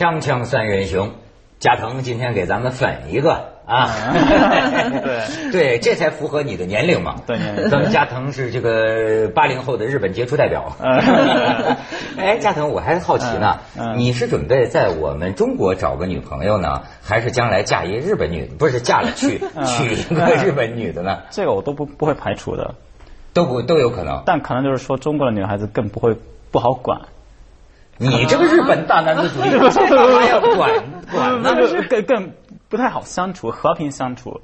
锵锵三人行，加藤今天给咱们粉一个啊，对对，这才符合你的年龄嘛。对咱们加藤是这个八零后的日本杰出代表。哎，加藤，我还好奇呢，你是准备在我们中国找个女朋友呢，还是将来嫁一日本女？不是嫁了去 嗯娶一个日本女的呢？这个我都不不会排除的，都不都有可能。但可能就是说中国的女孩子更不会不好管，你这个日本大男子主义，这干嘛要管管那是更更不太好相处，和平相处，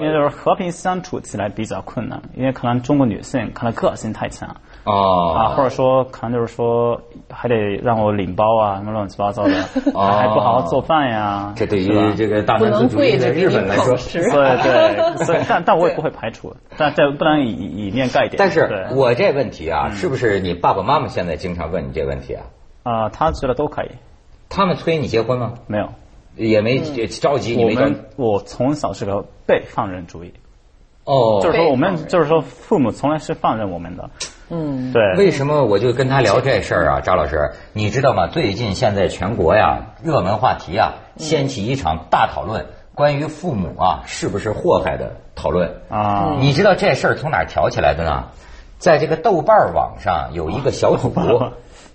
因为就是和平相处起来比较困难，因为可能中国女性可能个性太强啊，哦，或者说可能就是说还得让我领包啊，什么乱七八糟的，哦还不好好做饭呀，这对于这个大男子主义的日本来说，对对，所以但但我也不会排除，但这不能以以面盖点。但是对我这问题啊，是不是你爸爸妈妈现在经常问你这问题啊？啊，他觉得都可以，他们催你结婚吗？没有。也没着急，你我没着们我从小是个被放任主义，哦。就是说我们就是说父母从来是放任我们的，嗯，对，为什么我就跟他聊这事儿啊，张老师，你知道吗？最近现在全国呀，热门话题啊，掀起一场大讨论，关于父母啊是不是祸害的讨论。啊，你知道这事儿从哪儿挑起来的呢？在这个豆瓣网上有一个小组，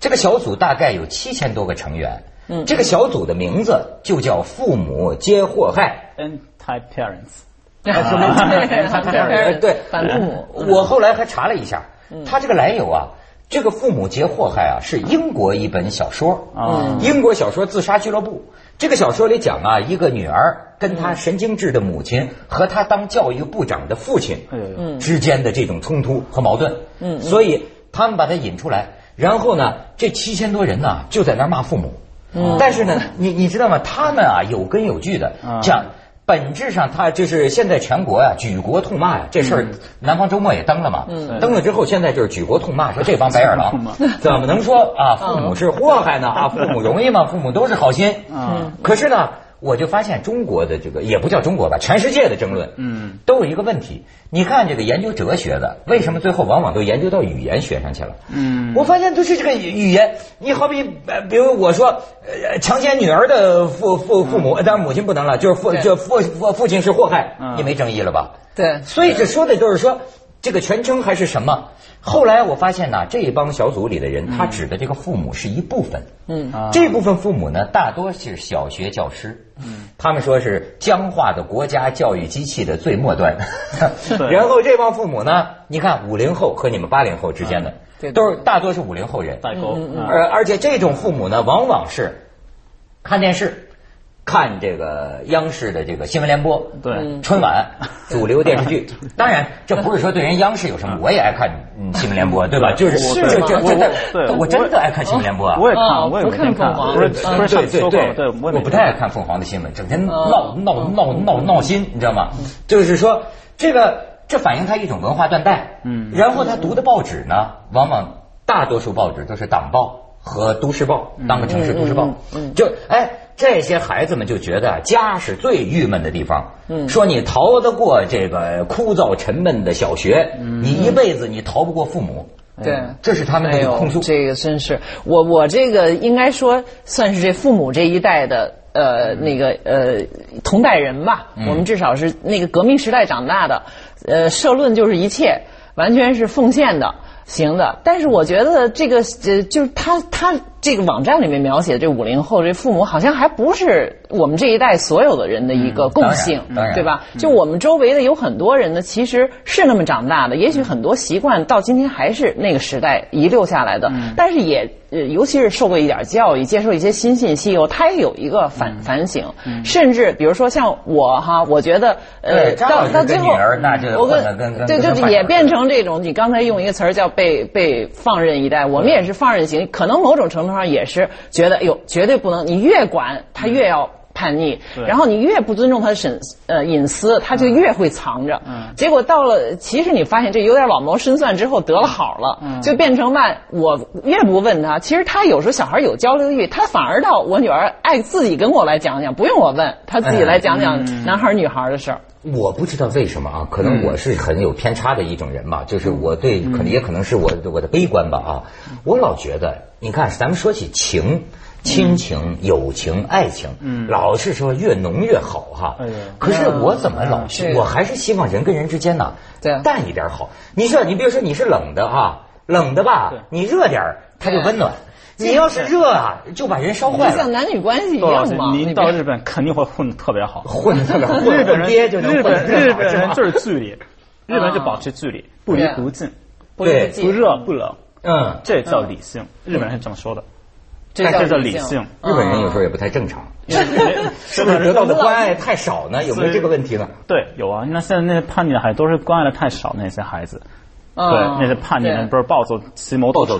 这个小组大概有七千多个成员。嗯，这个小组的名字就叫“父母皆祸害。Anti parents，呃对。反父母，”。我后来还查了一下，他这个来由啊，这个“父母皆祸害”啊，是英国一本小说。啊英国小说《自杀俱乐部》。这个小说里讲啊，一个女儿跟她神经质的母亲和她当教育部长的父亲哎呦呦，之间的这种冲突和矛盾。嗯，所以他们把它引出来，然后呢，这七千多人呢就在那儿骂父母。嗯，但是呢，你你知道吗？他们啊有根有据的啊讲。本质上，他就是现在全国呀、举国痛骂呀，这事儿南方周末也登了嘛，登了之后，现在就是举国痛骂，说 这帮白眼狼怎么能说啊父母是祸害呢？啊，父母容易吗？父母都是好心。嗯，可是呢，我就发现中国的这个也不叫中国吧，全世界的争论，嗯，都有一个问题。你看这个研究哲学的，为什么最后往往都研究到语言学上去了？嗯我发现都是这个语言。你好比呃，比如我说，呃，强奸女儿的父父父母，当然母亲不能了，就是父就父父父亲是祸害，嗯你没争议了吧？对，所以这说的就是说，这个全称还是什么？后来我发现呢，这一帮小组里的人，他指的这个父母是一部分。嗯啊这部分父母呢，大多是小学教师。嗯，他们说是僵化的国家教育机器的最末端。然后这帮父母呢，你看五零后和你们八零后之间的，都是大多是五零后人。代沟，啊而而且这种父母呢，往往是看电视，看这个央视的这个新闻联播，对。春晚主流电视剧。当然，这不是说对人央视有什么，我也爱看嗯新闻联播，对吧？就是是这这吗这这，我真的爱看新闻联播啊。我也哦看，我也不看凤凰。不是嗯。不是上对次说过，对，我不太爱看凤凰的新闻，整天哦闹闹闹闹闹心，你知道吗？就是说这个这反映他一种文化断代。嗯。然后他读的报纸呢，往往大多数报纸都是党报和都市报，当个城市都市报。就哎，这些孩子们就觉得家是最郁闷的地方。嗯，说你逃得过这个枯燥沉闷的小学，嗯你一辈子你逃不过父母。对。这是他们的控诉。，这个真是我我这个应该说算是这父母这一代的呃那个呃同代人吧，我们至少是那个革命时代长大的，呃社论就是一切，完全是奉献的。行的，但是我觉得这个呃，就是他他这个网站里面描写的这五零后这父母，好像还不是我们这一代所有的人的一个共性，对吧？就我们周围的有很多人呢，其实是那么长大的，也许很多习惯到今天还是那个时代遗留下来的，但是也呃，尤其是受过一点教育，接受一些新信息以后，他也有一个反反省，甚至比如说像我哈，我觉得呃，到到最后我跟跟对，跟饭桶就也变成这种，你刚才用一个词儿叫被被放任一代，我们也是放任型，可能某种程度上也是觉得，哎呦，绝对不能，你越管他越要。叛逆，然后你越不尊重他的隐呃隐私，他就越会藏着。嗯。结果到了，其实你发现这有点老谋深算之后得了好了，嗯。就变成嘛，我越不问他，其实他有时候小孩有交流欲，他反而到我女儿爱自己跟我来讲讲，不用我问，他自己来讲讲嗯。男孩女孩的事儿。我不知道为什么啊，可能我是很有偏差的一种人吧，就是我对，可能也可能是我我的悲观吧啊，我老觉得，你看咱们说起情。亲情、友情、爱情，嗯，老是说越浓越好哈。哎可是我怎么老去？我还是希望人跟人之间呢，对，淡一点好。你说，你比如说你是冷的哈，冷的吧，你热点儿它就温暖。你要是热啊，就把人烧坏了。像男女关系一样嘛。您到日本肯定会混的特别好，混的特别好。日本人，日本日本人就是距离，日本人就保持距离，不离不近，对，不热不冷。嗯，这叫理性。日本人是这么说的，这叫理性。日本人有时候也不太正常，是不是得到的关爱太少呢？有没有这个问题呢？对，有啊。那现在那些叛逆的孩子都是关爱的太少，那些孩子。对，那些叛逆的不是暴走、骑摩托车、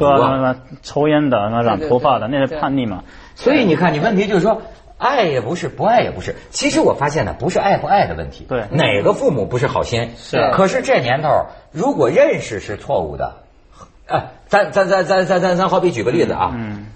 抽烟的、那染头发的，那是叛逆嘛？所以你看，你问题就是说，爱也不是，不爱也不是。其实我发现呢，不是爱不爱的问题。对，哪个父母不是好心？是。可是这年头，如果认识是错误的，哎，咱咱咱咱咱咱咱好比举个例子啊，嗯，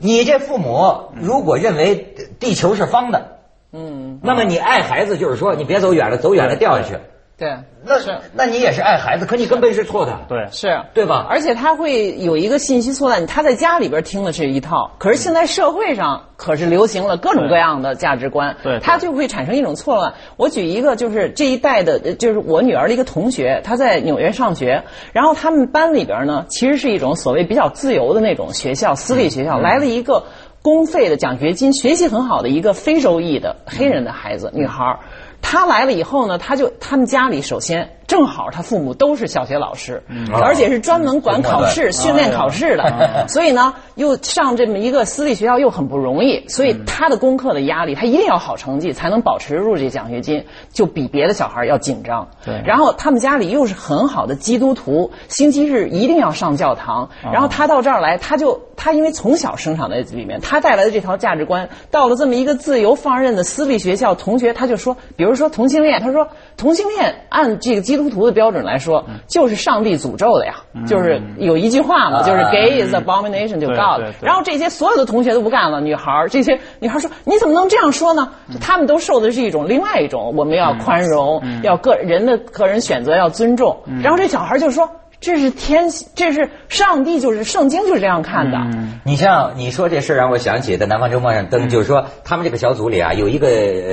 你这父母如果认为地球是方的，嗯，那么你爱孩子就是说，你别走远了，走远了掉下去。对，那是那你也是爱孩子，可你根本是错的。对，是对吧？而且他会有一个信息错乱，他在家里边听的是一套，可是现在社会上可是流行了各种各样的价值观，对，他就会产生一种错乱。我举一个，就是这一代的，就是我女儿的一个同学，她在纽约上学，然后他们班里边呢，其实是一种所谓比较自由的那种学校，私立学校，来了一个公费的奖学金，学习很好的一个非洲裔的黑人的孩子，女孩。他来了以后呢，他就他们家里首先。正好他父母都是小学老师，而且是专门管考试、训练考试的，所以呢，又上这么一个私立学校又很不容易，所以他的功课的压力，他一定要好成绩才能保持入这奖学金，就比别的小孩要紧张。对，然后他们家里又是很好的基督徒，星期日一定要上教堂。然后他到这儿来，他就他因为从小生长在里面，他带来的这条价值观，到了这么一个自由放任的私立学校，同学他就说，比如说同性恋，他说同性恋按这个基督。徒的标准来说，就是上帝诅咒的呀，就是有一句话嘛，就是 “gay is abomination to God”。然后这些所有的同学都不干了，女孩儿这些女孩说：“你怎么能这样说呢？”他们都受的是一种另外一种，我们要宽容，要个人的个人选择要尊重。然后这小孩就说。这是天，这是上帝，就是圣经就是这样看的。你像你说这事让我想起在南方周末上登，就是说他们这个小组里啊，有一个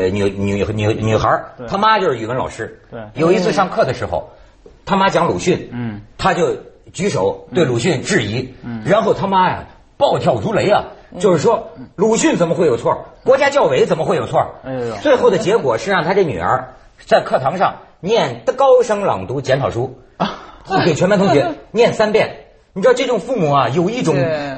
女女女女孩，她妈就是语文老师。对，有一次上课的时候，他妈讲鲁迅，嗯，他就举手对鲁迅质疑，嗯，然后他妈呀暴跳如雷啊，就是说鲁迅怎么会有错？国家教委怎么会有错？最后的结果是让他这女儿在课堂上念高声朗读检讨书啊。给全班同学 念三遍，你知道这种父母啊，有一种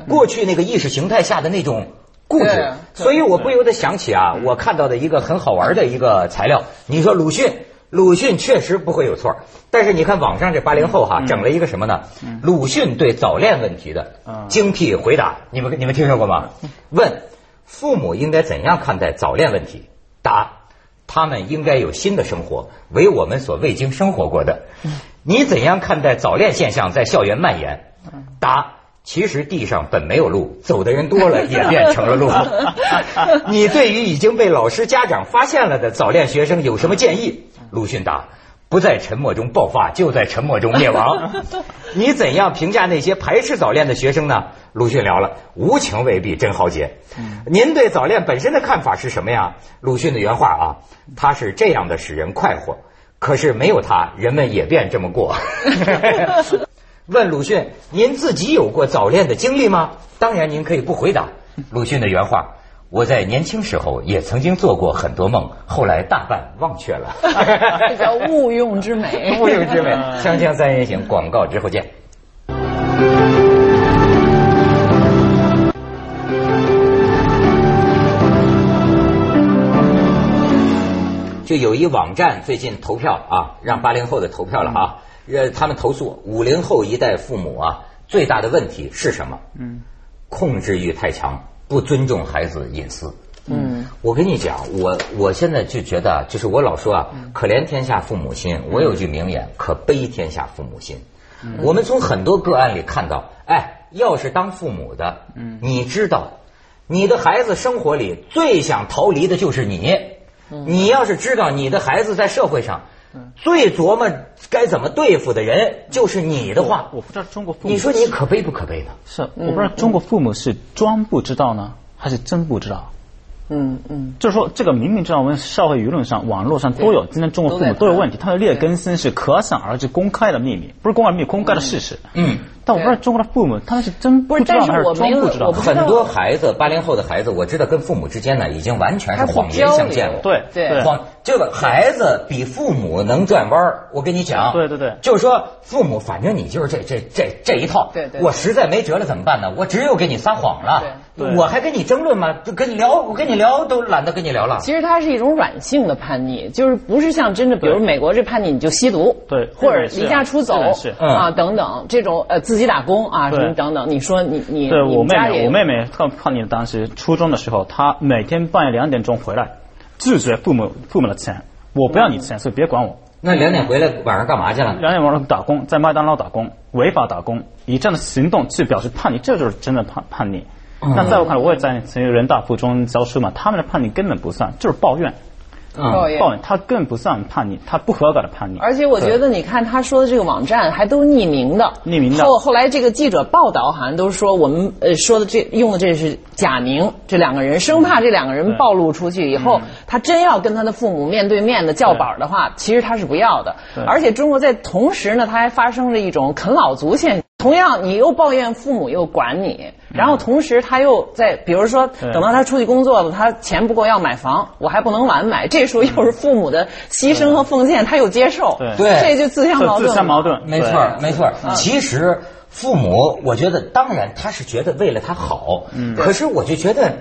过去那个意识形态下的那种固执，所以我不由得想起啊，我看到的一个很好玩的一个材料。你说鲁迅，鲁迅确实不会有错，但是你看网上这八零后哈，整了一个什么呢？鲁迅对早恋问题的精辟回答，你们你们听说过吗？问父母应该怎样看待早恋问题？答。他们应该有新的生活，为我们所未经生活过的。你怎样看待早恋现象在校园蔓延？答：其实地上本没有路，走的人多了 也变成了路。你对于已经被老师家长发现了的早恋学生有什么建议？鲁迅答。不在沉默中爆发，就在沉默中灭亡。你怎样评价那些排斥早恋的学生呢？鲁迅聊了，无情未必真豪杰。您对早恋本身的看法是什么呀？鲁迅的原话啊，他是这样的使人快活，可是没有他，人们也便这么过。问鲁迅，您自己有过早恋的经历吗？当然，您可以不回答。鲁迅的原话。我在年轻时候也曾经做过很多梦，后来大半忘却了。这叫误用之美。误用之美。锵锵三人行，广告之后见。就有一网站最近投票啊，让八零后的投票了啊。呃，他们投诉五零后一代父母啊，最大的问题是什么？嗯，控制欲太强。不尊重孩子隐私。嗯，我跟你讲，我我现在就觉得，就是我老说啊，可怜天下父母心。我有句名言，可悲天下父母心。我们从很多个案里看到，哎，要是当父母的，嗯，你知道，你的孩子生活里最想逃离的就是你。你要是知道你的孩子在社会上。最琢磨该怎么对付的人就是你的话，我不知道中国父母，你说你可悲不可悲呢？是，我不知道中国父母是装不知道呢，还是真不知道？嗯嗯，就是说，这个明明知道我们社会舆论上、网络上都有，今天中国父母都有问题，他的劣根性是可想而知、公开的秘密，不是公开秘密，公开的事实。嗯。但我不知道中国的父母他们是真不知道还是装不知道。很多孩子，八零后的孩子，我知道跟父母之间呢，已经完全是谎言相见了。对对。谎这个孩子比父母能转弯儿，我跟你讲。对对对。就是说，父母反正你就是这这这这一套。对对。我实在没辙了怎么办呢？我只有给你撒谎了。对。我还跟你争论吗？就跟你聊，我跟你聊都懒得跟你聊了。其实它是一种软性的叛逆，就是不是像真的，比如美国这叛逆，你就吸毒。对。或者离家出走啊等等这种呃自己打工啊。什么等等，你说你你对我妹妹，我妹妹特叛逆，当时初中的时候，她每天半夜两点钟回来，拒绝父母父母的钱，我不要你钱，所以别管我。那两点回来晚上干嘛去了？两点晚上打工，在麦当劳打工，违法打工，以这样的行动去表示叛逆，这就是真的叛叛逆。那在我看来，我也在人大附中教书嘛，他们的叛逆根本不算，就是抱怨。抱怨，他更不算叛逆，他不合格的叛逆。而且我觉得，你看他说的这个网站还都匿名的，匿名的。后后来这个记者报道好像都说我们呃说的这用的这是假名，这两个人生怕这两个人暴露出去以后，他真要跟他的父母面对面的叫板的话，其实他是不要的。而且中国在同时呢，他还发生了一种啃老族现象。同样，你又抱怨父母又管你，然后同时他又在，比如说等到他出去工作了，他钱不够要买房，我还不能晚买，这时候又是父母的牺牲和奉献，他又接受，对，这就自相矛盾。自相矛盾，没错，没错。其实父母，我觉得当然他是觉得为了他好，可是我就觉得，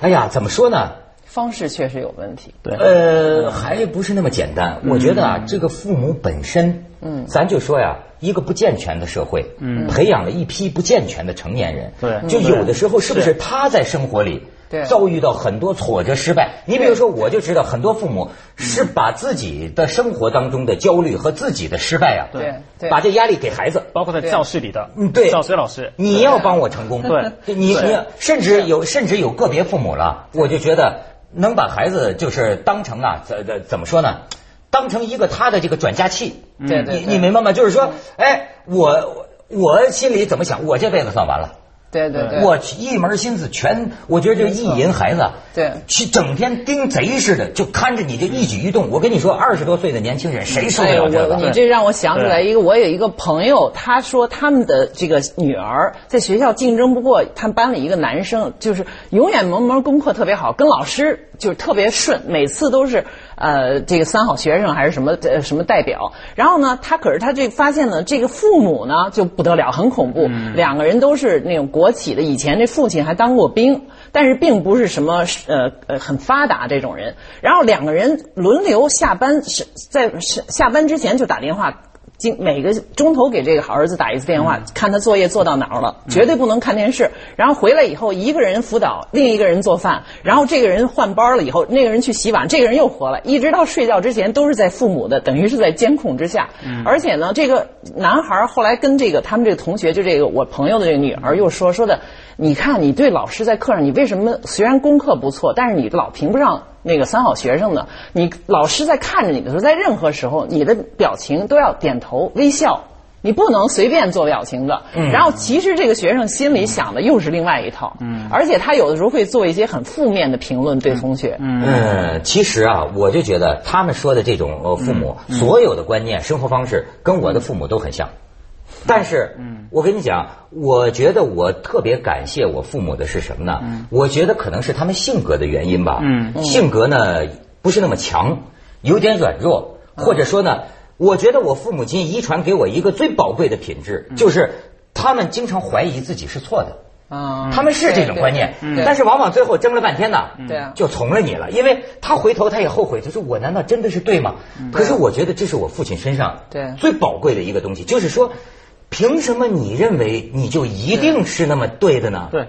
哎呀，怎么说呢？方式确实有问题。对，呃，还不是那么简单。我觉得啊，这个父母本身，嗯，咱就说呀。一个不健全的社会，嗯，培养了一批不健全的成年人，对，就有的时候是不是他在生活里遭遇到很多挫折、失败？你比如说，我就知道很多父母是把自己的生活当中的焦虑和自己的失败啊，对，把这压力给孩子，包括在教室里的，嗯，对，教学老师，你要帮我成功，对，你你甚至有甚至有个别父母了，我就觉得能把孩子就是当成啊，怎怎怎么说呢？当成一个他的这个转嫁器，对对，你你明白吗？就是说，哎，我我心里怎么想，我这辈子算完了。对对对，我一门心思全，我觉得就意淫孩子，对，去整天盯贼似的，就看着你这一举一动。我跟你说，二十多岁的年轻人谁受得了这个？你这让我想起来一个，我有一个朋友，他说他们的这个女儿在学校竞争不过他们班里一个男生，就是永远门门功课特别好，跟老师就是特别顺，每次都是呃这个三好学生还是什么呃什么代表。然后呢，他可是他这发现呢，这个父母呢就不得了，很恐怖，两个人都是那种国。国企的以前这父亲还当过兵，但是并不是什么呃呃很发达这种人。然后两个人轮流下班是在下班之前就打电话。每个钟头给这个儿子打一次电话，看他作业做到哪儿了，绝对不能看电视。然后回来以后，一个人辅导，另一个人做饭。然后这个人换班了以后，那个人去洗碗，这个人又活了，一直到睡觉之前都是在父母的，等于是在监控之下。而且呢，这个男孩后来跟这个他们这个同学，就这个我朋友的这个女儿又说说的，你看你对老师在课上，你为什么虽然功课不错，但是你老评不上。那个三好学生呢？你老师在看着你的时候，在任何时候，你的表情都要点头微笑，你不能随便做表情的。然后，其实这个学生心里想的又是另外一套。嗯，而且他有的时候会做一些很负面的评论对同学。嗯，其实啊，我就觉得他们说的这种呃父母，所有的观念、生活方式跟我的父母都很像。但是，我跟你讲，我觉得我特别感谢我父母的是什么呢？我觉得可能是他们性格的原因吧。性格呢不是那么强，有点软弱，或者说呢，我觉得我父母亲遗传给我一个最宝贵的品质，就是他们经常怀疑自己是错的。啊，他们是这种观念，但是往往最后争了半天呢，对啊，就从了你了，因为他回头他也后悔，他说我难道真的是对吗？可是我觉得这是我父亲身上对。最宝贵的一个东西，就是说。凭什么你认为你就一定是那么对的呢？对，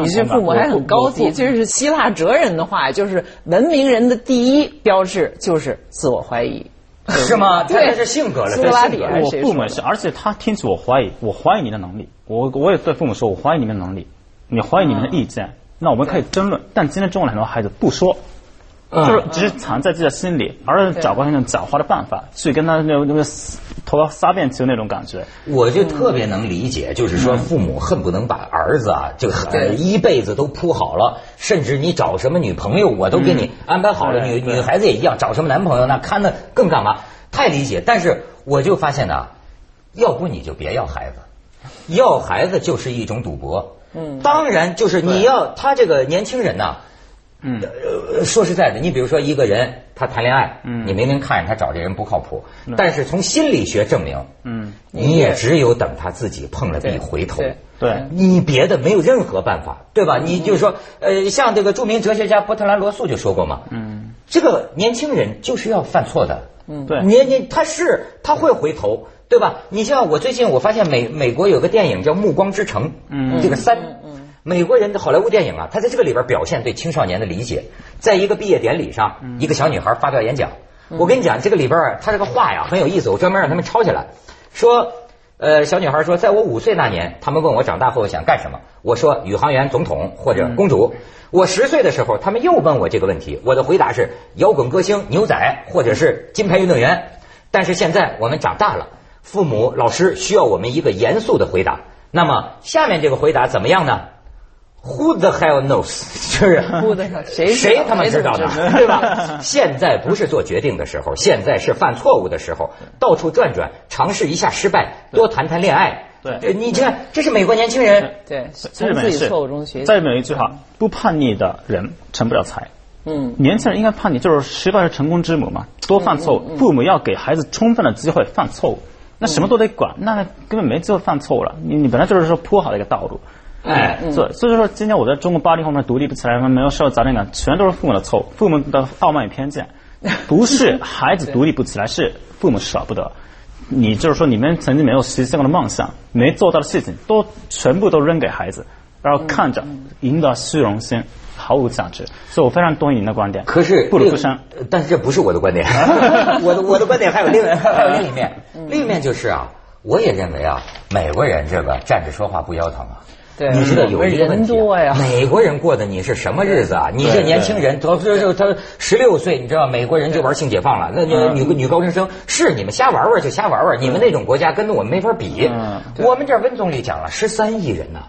你这父母还很高级，这是希腊哲人的话，就是文明人的第一标志就是自我怀疑，是吗？对，是性格了。苏格拉底我父母是，而且他听取我怀疑，我怀疑你的能力，我我也对父母说，我怀疑你们能力，你怀疑你们的意见，那我们可以争论。但今天中国很多孩子不说，就是只是藏在自己的心里，而是找过那种狡猾的办法去跟他那种那个头发撒遍球那种感觉。我就特别能理解，就是说父母恨不能把儿子啊，就呃一辈子都铺好了，甚至你找什么女朋友，我都给你安排好了。女女孩子也一样，找什么男朋友那看的更干嘛？太理解。但是我就发现呢，要不你就别要孩子，要孩子就是一种赌博。嗯，当然就是你要他这个年轻人呐。嗯，呃，说实在的，你比如说一个人他谈恋爱，嗯，你明明看着他找这人不靠谱，但是从心理学证明，嗯，你也只有等他自己碰了壁回头，对，你别的没有任何办法，对吧？你就是说，呃，像这个著名哲学家波特兰罗素就说过嘛，嗯，这个年轻人就是要犯错的，嗯，对，你你他是他会回头，对吧？你像我最近我发现美美国有个电影叫《暮光之城》，嗯，这个三。美国人的好莱坞电影啊，他在这个里边表现对青少年的理解。在一个毕业典礼上，一个小女孩发表演讲。我跟你讲，这个里边他这个话呀很有意思，我专门让他们抄下来。说，呃，小女孩说，在我五岁那年，他们问我长大后想干什么，我说宇航员、总统或者公主。我十岁的时候，他们又问我这个问题，我的回答是摇滚歌星、牛仔或者是金牌运动员。但是现在我们长大了，父母、老师需要我们一个严肃的回答。那么下面这个回答怎么样呢？Who the hell knows？就是谁谁他妈知道的，对吧？现在不是做决定的时候，现在是犯错误的时候。到处转转，尝试一下失败，多谈谈恋爱。对，你看，这是美国年轻人。对，从自己错误中学习。再有一句话：不叛逆的人成不了才。嗯，年轻人应该叛逆，就是失败是成功之母嘛。多犯错误，父母要给孩子充分的机会犯错误。那什么都得管，那根本没机会犯错误了。你你本来就是说铺好的一个道路。哎，所所以说，今天我在中国八零后面独立不起来，没有受到责任感，全都是父母的错误，父母的傲慢与偏见，不是孩子独立不起来，是父母舍不得。你就是说，你们曾经没有实现过的梦想，没做到的事情，都全部都扔给孩子，然后看着赢得虚荣心，毫无价值。所以我非常同意您的观点。可是不如不生，但是这不是我的观点，我的我的观点还有另 还有另一面，另一面就是啊，我也认为啊，美国人这个站着说话不腰疼啊。你知道有一个问题，美国人过的你是什么日子啊？你这年轻人，他他他十六岁，你知道美国人就玩性解放了。那那女女高中生是你们瞎玩玩就瞎玩玩，你们那种国家跟我们没法比。我们这温总理讲了十三亿人呢，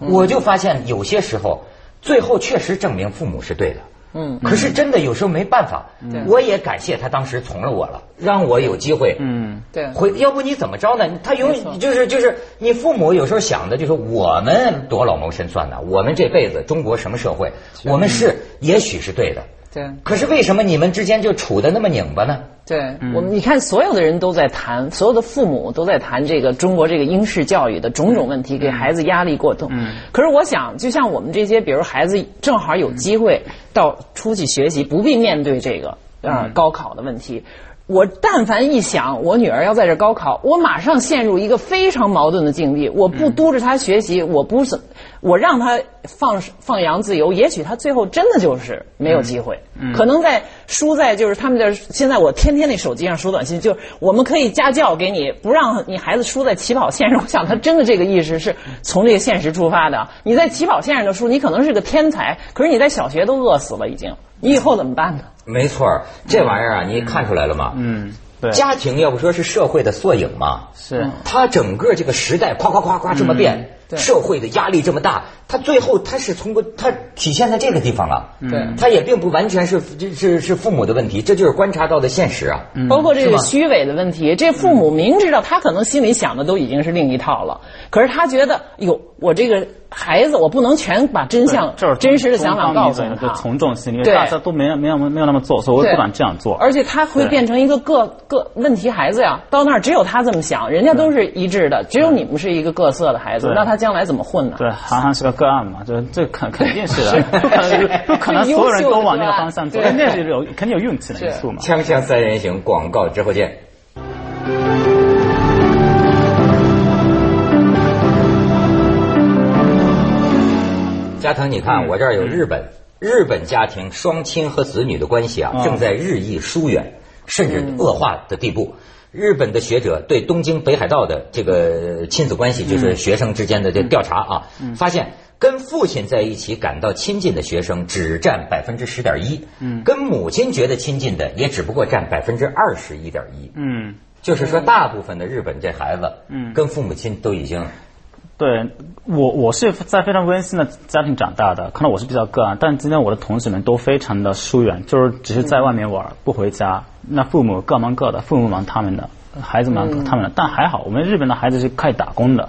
我就发现有些时候，最后确实证明父母是对的。嗯，可是真的有时候没办法，我也感谢他当时从了我了，让我有机会。嗯，对，回要不你怎么着呢？他永就是就是你父母有时候想的就是我们多老谋深算呢，我们这辈子中国什么社会，我们是也许是对的。对，可是为什么你们之间就处的那么拧巴呢？对，我们你看，所有的人都在谈，所有的父母都在谈这个中国这个英式教育的种种问题，给孩子压力过重。嗯，可是我想，就像我们这些，比如孩子正好有机会到出去学习，不必面对这个啊高考的问题。我但凡一想，我女儿要在这高考，我马上陷入一个非常矛盾的境地。我不督着她学习，我不怎，我让她放放羊自由，也许他最后真的就是没有机会。可能在输在就是他们的现在，我天天那手机上收短信，就是我们可以家教给你，不让你孩子输在起跑线上。我想他真的这个意识是从这个现实出发的。你在起跑线上的输，你可能是个天才，可是你在小学都饿死了已经，你以后怎么办呢？没错，这玩意儿啊，你看出来了吗？嗯，对，家庭要不说是社会的缩影嘛，是，它整个这个时代夸夸夸夸这么变，社会的压力这么大，它最后他是通过他体现在这个地方了，对，他也并不完全是是是父母的问题，这就是观察到的现实啊，包括这个虚伪的问题，这父母明知道他可能心里想的都已经是另一套了，可是他觉得，哟，我这个。孩子，我不能全把真相、就是真实的想法告诉他。从众心理，大家都没有没有没有那么做，所以我不敢这样做。而且他会变成一个个个问题孩子呀，到那儿只有他这么想，人家都是一致的，只有你们是一个各色的孩子，那他将来怎么混呢？对，韩寒是个个案嘛，这这肯肯定是的，不可能不可能所有人都往那个方向走，那是有肯定有运气的因素嘛。锵锵三人行，广告之后见。加藤，你看我这儿有日本，日本家庭双亲和子女的关系啊，正在日益疏远，甚至恶化的地步。日本的学者对东京北海道的这个亲子关系，就是学生之间的这调查啊，发现。跟父亲在一起感到亲近的学生只占百分之十点一，嗯，跟母亲觉得亲近的也只不过占百分之二十一点一，嗯，就是说大部分的日本这孩子，嗯，跟父母亲都已经。对我，我是在非常温馨的家庭长大的，可能我是比较个案，但今天我的同学们都非常的疏远，就是只是在外面玩，不回家。那父母各忙各的，父母忙他们的，孩子忙他们的。但还好，我们日本的孩子是可以打工的，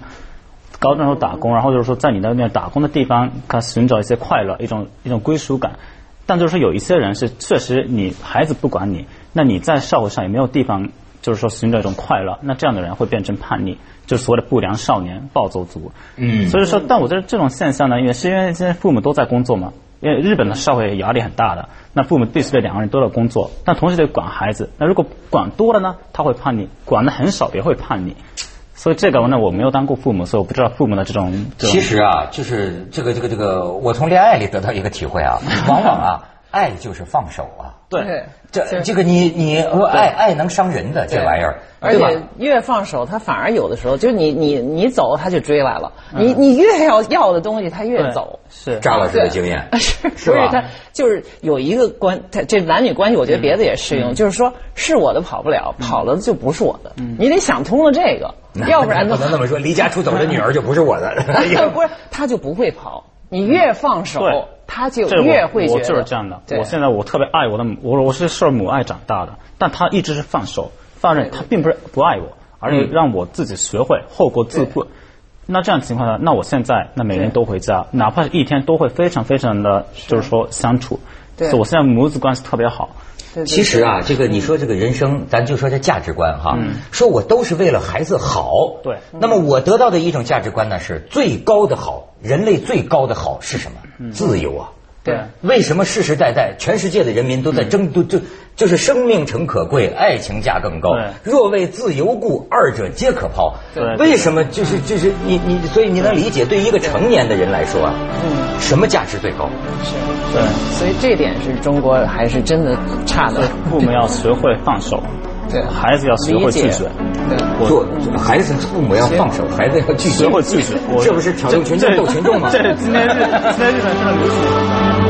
高中时候打工，然后就是说在你那边打工的地方，他寻找一些快乐，一种一种归属感。但就是说有一些人是确实你孩子不管你，那你在社会上也没有地方，就是说寻找一种快乐，那这样的人会变成叛逆。就是所谓的不良少年、暴走族，嗯，所以说，但我觉得这种现象呢，因为是因为现在父母都在工作嘛，因为日本的社会压力很大的，那父母必须得两个人都要工作，但同时得管孩子，那如果管多了呢，他会叛逆；管的很少也会叛逆。所以这个呢，我没有当过父母，所以我不知道父母的这种。其实啊，就是这个这个这个，我从恋爱里得到一个体会啊，往往啊，爱就是放手啊。对，这这个你你爱爱能伤人的这玩意儿。而且越放手，他反而有的时候，就是你你你走，他就追来了。你你越要要的东西，他越走。是张老师的经验 是是吧？他就是有一个关，他这男女关系，我觉得别的也适用。就是说，是我的跑不了，跑了就不是我的。你得想通了这个，要不然不能那么说。离家出走的女儿就不是我的，不是他就不会跑。你越放手，他就越会觉得。我就是这样的。我现在我特别爱我的母，我我是受母爱长大的，但他一直是放手。放任他并不是不爱我，而是让我自己学会后果自负。那这样情况下，那我现在那每年都回家，哪怕是一天都会非常非常的，就是说相处。对，我现在母子关系特别好。其实啊，这个你说这个人生，咱就说这价值观哈，说我都是为了孩子好。对。那么我得到的一种价值观呢，是最高的好，人类最高的好是什么？自由啊。对，为什么世世代代全世界的人民都在争都就就是生命诚可贵，爱情价更高。若为自由故，二者皆可抛。对，为什么就是就是你你所以你能理解，对于一个成年的人来说啊，嗯，什么价值最高？是，对，所以这点是中国还是真的差的。父母要学会放手，对，孩子要学会拒绝。对，做孩子父母要放手，孩子要拒绝。学会拒绝，这不是挑动群众斗群众吗？这今天是今天日本真的流行。